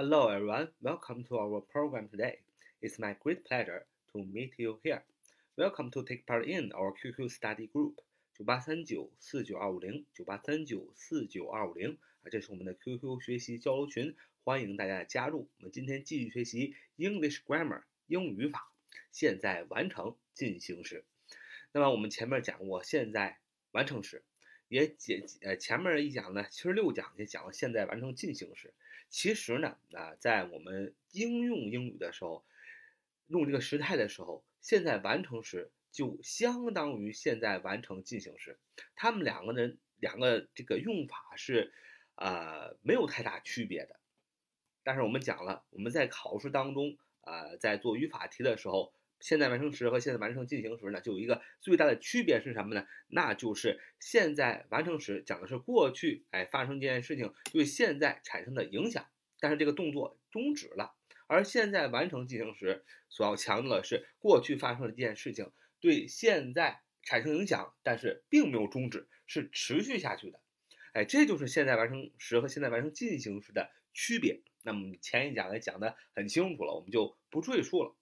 Hello everyone, welcome to our program today. It's my great pleasure to meet you here. Welcome to take part in our QQ study group 九八三九四九二五零九八三九四九二五零啊，这是我们的 QQ 学习交流群，欢迎大家的加入。我们今天继续学习 English grammar 英语语法，现在完成进行时。那么我们前面讲过现在完成时，也解呃前面一讲呢，七十六讲也讲了现在完成进行时。其实呢，啊，在我们应用英语的时候，用这个时态的时候，现在完成时就相当于现在完成进行时，他们两个人两个这个用法是，呃，没有太大区别的。但是我们讲了，我们在考试当中，呃，在做语法题的时候。现在完成时和现在完成进行时呢，就有一个最大的区别是什么呢？那就是现在完成时讲的是过去，哎，发生这件事情对现在产生的影响，但是这个动作终止了；而现在完成进行时所要强调的是过去发生的这件事情对现在产生影响，但是并没有终止，是持续下去的。哎，这就是现在完成时和现在完成进行时的区别。那么前一讲也讲的很清楚了，我们就不赘述了。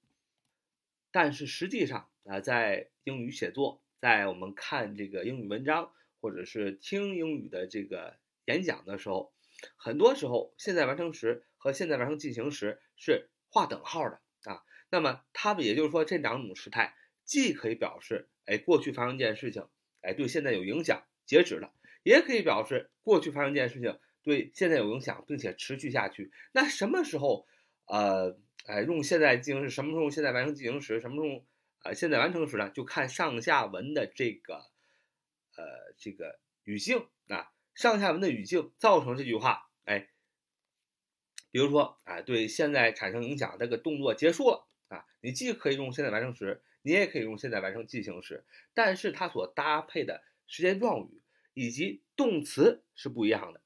但是实际上啊，在英语写作，在我们看这个英语文章或者是听英语的这个演讲的时候，很多时候现在完成时和现在完成进行时是划等号的啊。那么它们也就是说，这两种时态既可以表示哎过去发生一件事情，哎对现在有影响，截止了，也可以表示过去发生一件事情对现在有影响，并且持续下去。那什么时候呃？哎，用现在进行时，什么时候用现在完成进行时，什么时候呃现在完成时呢？就看上下文的这个呃这个语境啊，上下文的语境造成这句话。哎，比如说啊，对现在产生影响，这个动作结束了啊，你既可以用现在完成时，你也可以用现在完成进行时，但是它所搭配的时间状语以及动词是不一样的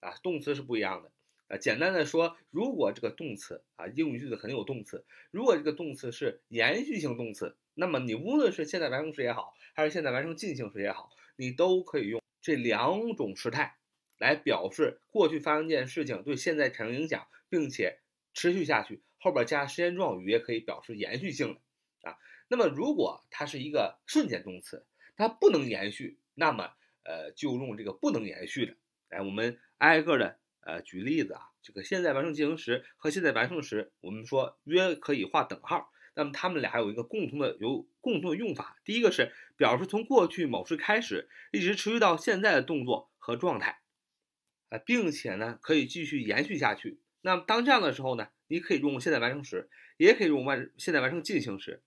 啊，动词是不一样的。啊，简单的说，如果这个动词啊，英语句子肯定有动词。如果这个动词是延续性动词，那么你无论是现在完成时也好，还是现在完成进行时也好，你都可以用这两种时态来表示过去发生一件事情对现在产生影响，并且持续下去。后边加时间状语也可以表示延续性的啊。那么如果它是一个瞬间动词，它不能延续，那么呃就用这个不能延续的。来，我们挨个的。呃，举例子啊，这个现在完成进行时和现在完成时，我们说约可以画等号。那么它们俩有一个共同的有共同的用法。第一个是表示从过去某时开始，一直持续到现在的动作和状态，啊，并且呢可以继续延续下去。那么当这样的时候呢，你可以用现在完成时，也可以用完现在完成进行时。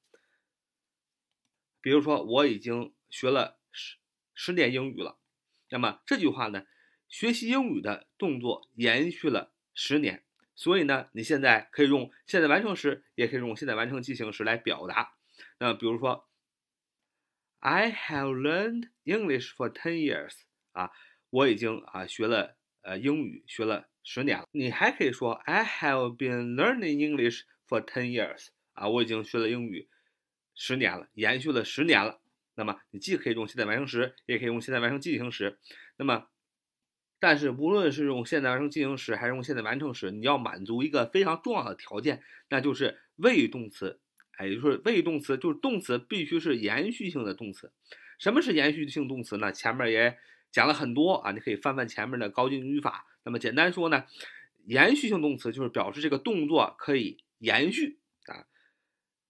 比如说，我已经学了十十年英语了，那么这句话呢？学习英语的动作延续了十年，所以呢，你现在可以用现在完成时，也可以用现在完成进行时来表达。那比如说，I have learned English for ten years。啊，我已经啊学了呃英语学了十年了。你还可以说，I have been learning English for ten years。啊，我已经学了英语十年了，延续了十年了。那么你既可以用现在完成时，也可以用现在完成进行时。那么但是，无论是用现在完成进行时，还是用现在完成时，你要满足一个非常重要的条件，那就是谓语动词。哎，就是谓语动词，就是动词必须是延续性的动词。什么是延续性动词呢？前面也讲了很多啊，你可以翻翻前面的高级语法。那么简单说呢，延续性动词就是表示这个动作可以延续啊。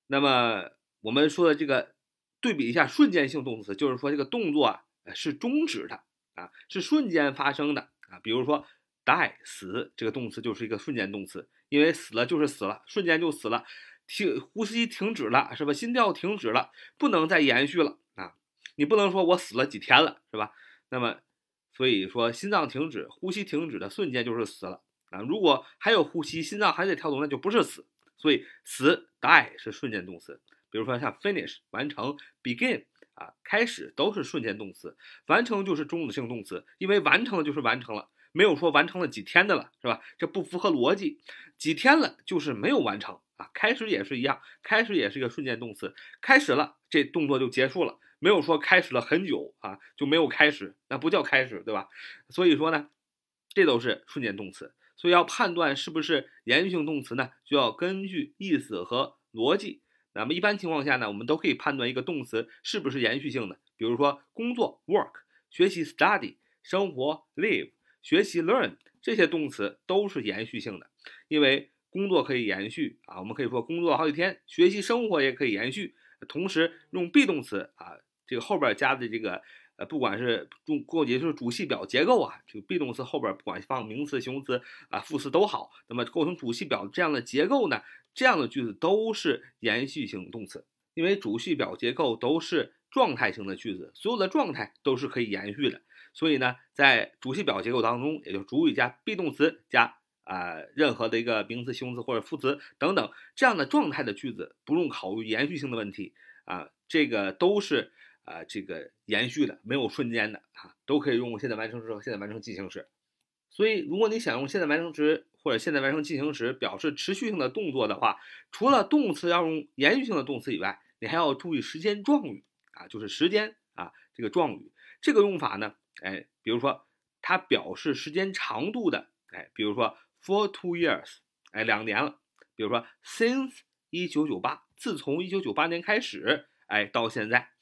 那么我们说的这个对比一下瞬间性动词，就是说这个动作啊是终止的。啊，是瞬间发生的啊，比如说 die 死这个动词就是一个瞬间动词，因为死了就是死了，瞬间就死了，停呼吸停止了是吧？心跳停止了，不能再延续了啊！你不能说我死了几天了是吧？那么所以说心脏停止，呼吸停止的瞬间就是死了啊！如果还有呼吸，心脏还在跳动，那就不是死。所以死 die 是瞬间动词，比如说像 finish 完成，begin。啊，开始都是瞬间动词，完成就是终止性动词，因为完成了就是完成了，没有说完成了几天的了，是吧？这不符合逻辑，几天了就是没有完成啊。开始也是一样，开始也是一个瞬间动词，开始了这动作就结束了，没有说开始了很久啊就没有开始，那不叫开始，对吧？所以说呢，这都是瞬间动词，所以要判断是不是延续性动词呢，就要根据意思和逻辑。那么一般情况下呢，我们都可以判断一个动词是不是延续性的。比如说工作 work、学习 study、生活 live、学习 learn 这些动词都是延续性的，因为工作可以延续啊，我们可以说工作好几天；学习生活也可以延续。同时用 be 动词啊，这个后边加的这个呃，不管是主过节就是主系表结构啊，这个 be 动词后边不管放名词、形容词啊、副词都好，那么构成主系表这样的结构呢，这样的句子都是延续性动词，因为主系表结构都是状态性的句子，所有的状态都是可以延续的，所以呢，在主系表结构当中，也就是主语加 be 动词加啊任何的一个名词、形容词或者副词等等这样的状态的句子，不用考虑延续性的问题啊，这个都是。啊，这个延续的没有瞬间的啊，都可以用现在完成时和现在完成进行时。所以，如果你想用现在完成时或者现在完成进行时表示持续性的动作的话，除了动词要用延续性的动词以外，你还要注意时间状语啊，就是时间啊这个状语。这个用法呢，哎，比如说它表示时间长度的，哎，比如说 for two years，哎，两年了。比如说 since 一九九八，自从一九九八年开始，哎，到现在。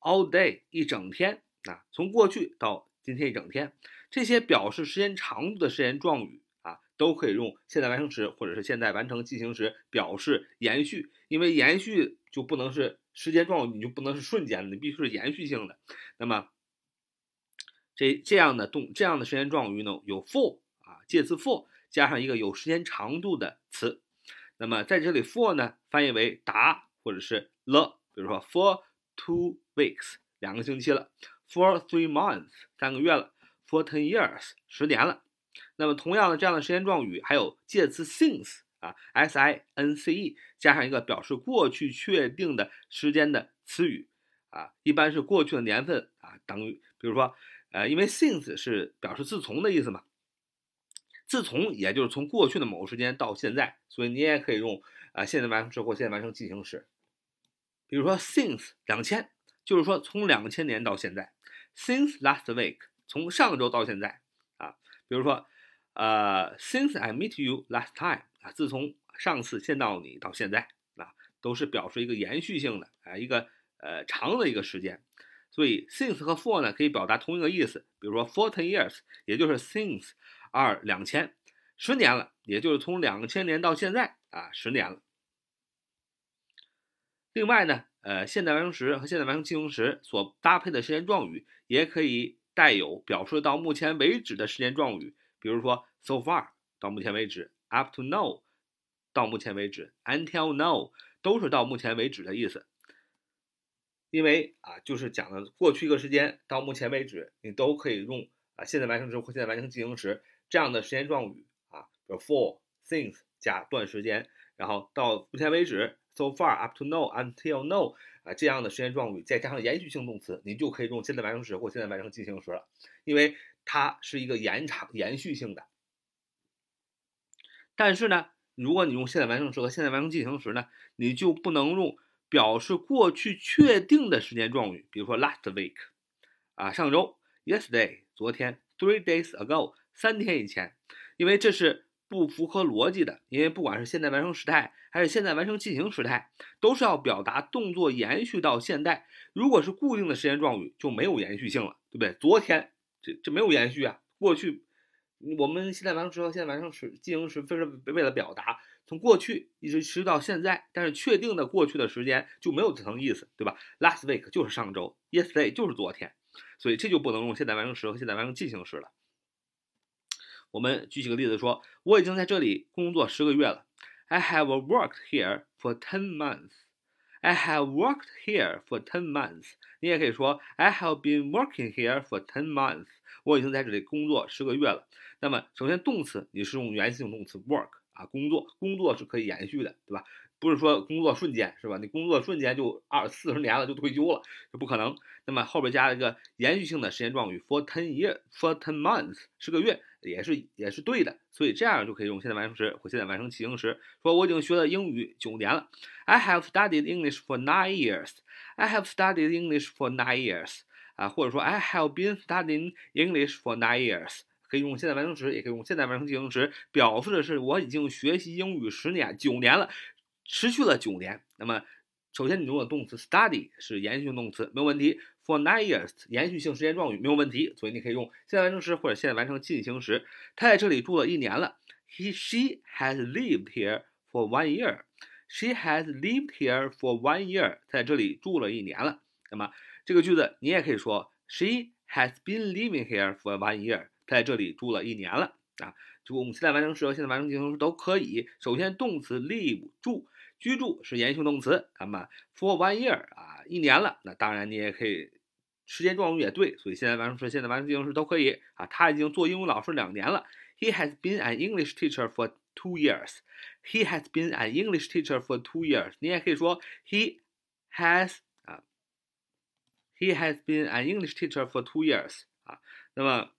All day 一整天啊，从过去到今天一整天，这些表示时间长度的时间状语啊，都可以用现在完成时或者是现在完成进行时表示延续。因为延续就不能是时间状语，你就不能是瞬间的，你必须是延续性的。那么这这样的动这样的时间状语呢，有 for 啊，介词 for 加上一个有时间长度的词。那么在这里 for 呢，翻译为达或者是了，比如说 for。Two weeks，两个星期了。For three months，三个月了。For ten years，十年了。那么同样的这样的时间状语还有介词 since 啊，s i n c e 加上一个表示过去确定的时间的词语啊，一般是过去的年份啊，等于比如说呃，因为 since 是表示自从的意思嘛，自从也就是从过去的某个时间到现在，所以你也可以用啊现在完成时或现在完成进行时。比如说，since 两千，就是说从两千年到现在；since last week，从上周到现在啊。比如说，呃，since I meet you last time，啊，自从上次见到你到现在啊，都是表示一个延续性的啊，一个呃长的一个时间。所以，since 和 for 呢可以表达同一个意思。比如说，fourteen years，也就是 since 二两千，十年了，也就是从两千年到现在啊，十年了。另外呢，呃，现在完成时和现在完成进行时所搭配的时间状语也可以带有表示到目前为止的时间状语，比如说 so far 到目前为止，up to now 到目前为止，until now 都是到目前为止的意思。因为啊，就是讲的过去一个时间到目前为止，你都可以用啊现在完成时或现在完成进行时这样的时间状语啊，比如 for since 加段时间，然后到目前为止。So far, up to now, until now，啊，这样的时间状语再加上延续性动词，你就可以用现在完成时或现在完成进行时了，因为它是一个延长、延续性的。但是呢，如果你用现在完成时和现在完成进行时呢，你就不能用表示过去确定的时间状语，比如说 last week，啊，上周；yesterday，昨天；three days ago，三天以前，因为这是。不符合逻辑的，因为不管是现在完成时态还是现在完成进行时态，都是要表达动作延续到现在。如果是固定的时间状语，就没有延续性了，对不对？昨天这这没有延续啊。过去我们现在完成时和现在完成时进行时，非是为了表达从过去一直持续到现在，但是确定的过去的时间就没有这层意思，对吧？Last week 就是上周，Yesterday 就是昨天，所以这就不能用现在完成时和现在完成进行时了。我们举几个例子说，我已经在这里工作十个月了。I have worked here for ten months. I have worked here for ten months. 你也可以说 I have been working here for ten months. 我已经在这里工作十个月了。那么，首先动词你是用原形动词 work 啊，工作，工作是可以延续的，对吧？不是说工作瞬间是吧？你工作瞬间就二四十年了就退休了，这不可能。那么后边加了一个延续性的时间状语 for ten year for ten months，十个月也是也是对的。所以这样就可以用现在完成时或现在完成进行时说我已经学了英语九年了。I have studied English for nine years. I have studied English for nine years. 啊，或者说 I have been studying English for nine years，可以用现在完成时，也可以用现在完成进行时，表示的是我已经学习英语十年、九年了，持续了九年。那么，首先你用的动词 study 是延续性动词，没有问题。For nine years，延续性时间状语没有问题，所以你可以用现在完成时或者现在完成进行时。他在这里住了一年了。He she has lived here for one year. She has lived here for one year，在这里住了一年了。那么这个句子你也可以说 She has been living here for one year，在这里住了一年了啊。就我们现在完成时和现在完成进行时都可以。首先动词 live 住居住是延续动词，那么 for one year 啊一年了，那当然你也可以时间状语也对，所以现在完成时、现在完成进行时都可以啊。他已经做英语老师两年了。He has been an English teacher for two years. He has been an English teacher for two years. 你也可以说 he has 啊，he has been an English teacher for two years 啊。那么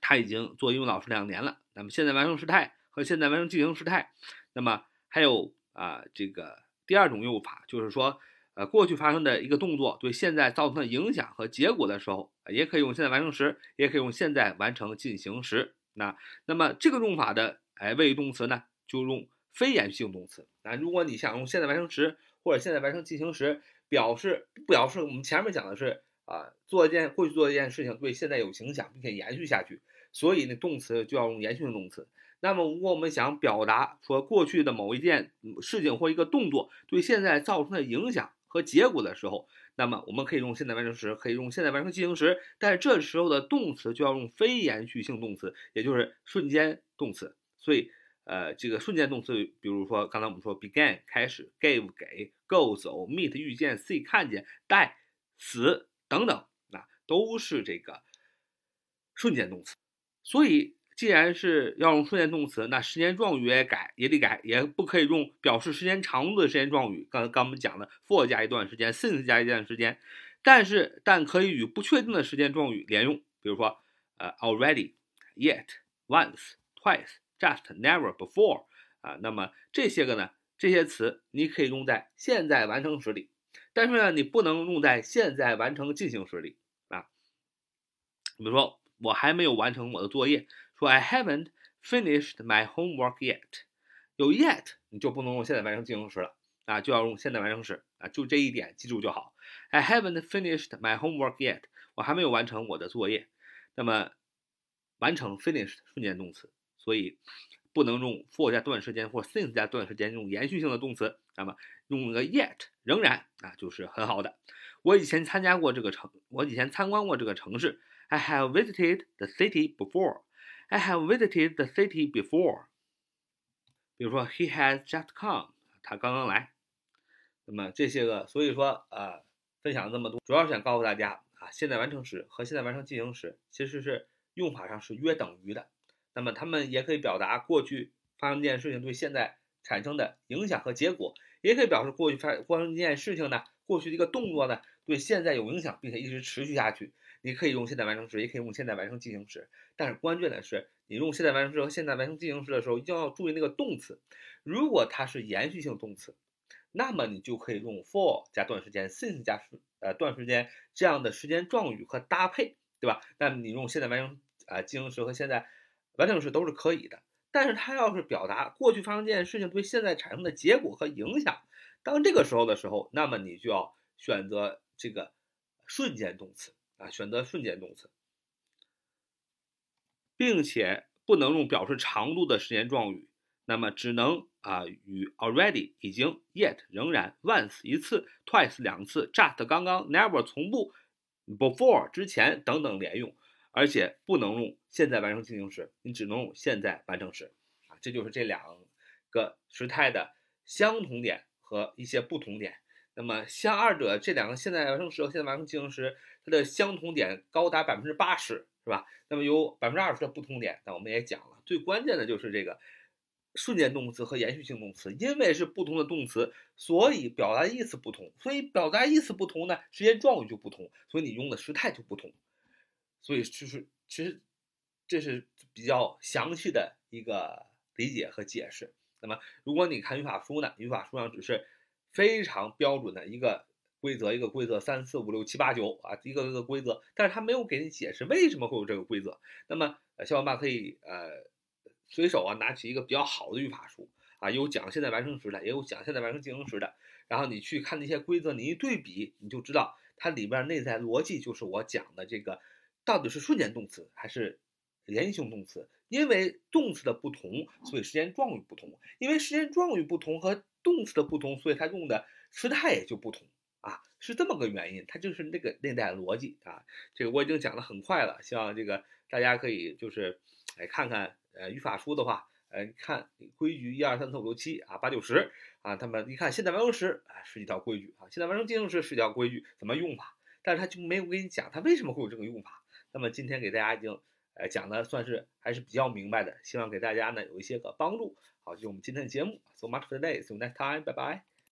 他已经做英语老师两年了。那么现在完成时态和现在完成进行时态，那么还有啊这个第二种用法，就是说呃过去发生的一个动作对现在造成的影响和结果的时候，也可以用现在完成时，也可以用现在完成进行时。那那么这个用法的哎谓语动词呢，就用非延续性动词。那如果你想用现在完成时或者现在完成进行时表示表示我们前面讲的是啊做一件过去做一件事情对现在有影响并且延续下去，所以那动词就要用延续性动词。那么如果我们想表达说过去的某一件事情或一个动作对现在造成的影响和结果的时候，那么我们可以用现在完成时，可以用现在完成进行时，但是这时候的动词就要用非延续性动词，也就是瞬间动词。所以，呃，这个瞬间动词，比如说刚才我们说 began 开始，gave 给，go 走，meet 遇见，see 看见，die 死等等，那都是这个瞬间动词。所以。既然是要用瞬间动词，那时间状语也改也得改，也不可以用表示时间长度的时间状语。刚才刚我们讲的 for 加一段时间，since 加一段时间，但是但可以与不确定的时间状语连用，比如说呃 already、yet、once、twice、just、never、before 啊，那么这些个呢，这些词你可以用在现在完成时里，但是呢，你不能用在现在完成进行时里啊。比如说我还没有完成我的作业。说 I haven't finished my homework yet，有 yet 你就不能用现在完成进行时了啊，就要用现在完成时啊，就这一点记住就好。I haven't finished my homework yet，我还没有完成我的作业。那么完成 finished 瞬间动词，所以不能用 for 加短时间或 since 加短时间这种延续性的动词。那么用个 yet 仍然啊就是很好的。我以前参加过这个城，我以前参观过这个城市。I have visited the city before。I have visited the city before。比如说，He has just come，他刚刚来。那么这些个，所以说呃，分享了这么多，主要是想告诉大家啊，现在完成时和现在完成进行时其实是用法上是约等于的。那么它们也可以表达过去发生这件事情对现在产生的影响和结果，也可以表示过去发发生这件事情呢，过去的一个动作呢对现在有影响，并且一直持续下去。你可以用现在完成时，也可以用现在完成进行时，但是关键的是，你用现在完成时和现在完成进行时的时候，一定要注意那个动词。如果它是延续性动词，那么你就可以用 for 加段时间，since 加时呃段时间这样的时间状语和搭配，对吧？那么你用现在完成啊进行时和现在完成时都是可以的。但是它要是表达过去发生这件事情对现在产生的结果和影响，当这个时候的时候，那么你就要选择这个瞬间动词。啊，选择瞬间动词，并且不能用表示长度的时间状语，那么只能啊与 already 已经、yet 仍然、once 一次、twice 两次、just 刚刚、never 从不、before 之前等等连用，而且不能用现在完成进行时，你只能用现在完成时。啊，这就是这两个时态的相同点和一些不同点。那么像二者这两个现在完成时和现在完成进行时。它的相同点高达百分之八十，是吧？那么有百分之二十的不同点，那我们也讲了。最关键的就是这个瞬间动词和延续性动词，因为是不同的动词，所以表达意思不同。所以表达意思不同呢，时间状语就不同，所以你用的时态就不同。所以就是其实这是比较详细的一个理解和解释。那么如果你看语法书呢，语法书上只是非常标准的一个。规则一个规则三四五六七八九啊，一个一个规则，但是他没有给你解释为什么会有这个规则。那么呃，小伙伴可以呃随手啊拿起一个比较好的语法书啊，有讲现在完成时的，也有讲现在完成进行时的，然后你去看那些规则，你一对比，你就知道它里边内在逻辑就是我讲的这个到底是瞬间动词还是连续动词。因为动词的不同，所以时间状语不同；因为时间状语不同和动词的不同，所以它用的时态也就不同啊，是这么个原因。它就是那个内在逻辑啊。这个我已经讲的很快了，希望这个大家可以就是哎看看呃语法书的话，呃看规矩一二三四五六七啊八九十啊，他们一看现在完成时啊是一条规矩啊，现在完成进行时是一条规矩，怎么用法？但是他就没有给你讲他为什么会有这个用法。那么今天给大家已经。呃，讲的算是还是比较明白的，希望给大家呢有一些个帮助。好，就我们今天的节目，so much for today，see you next time，拜拜。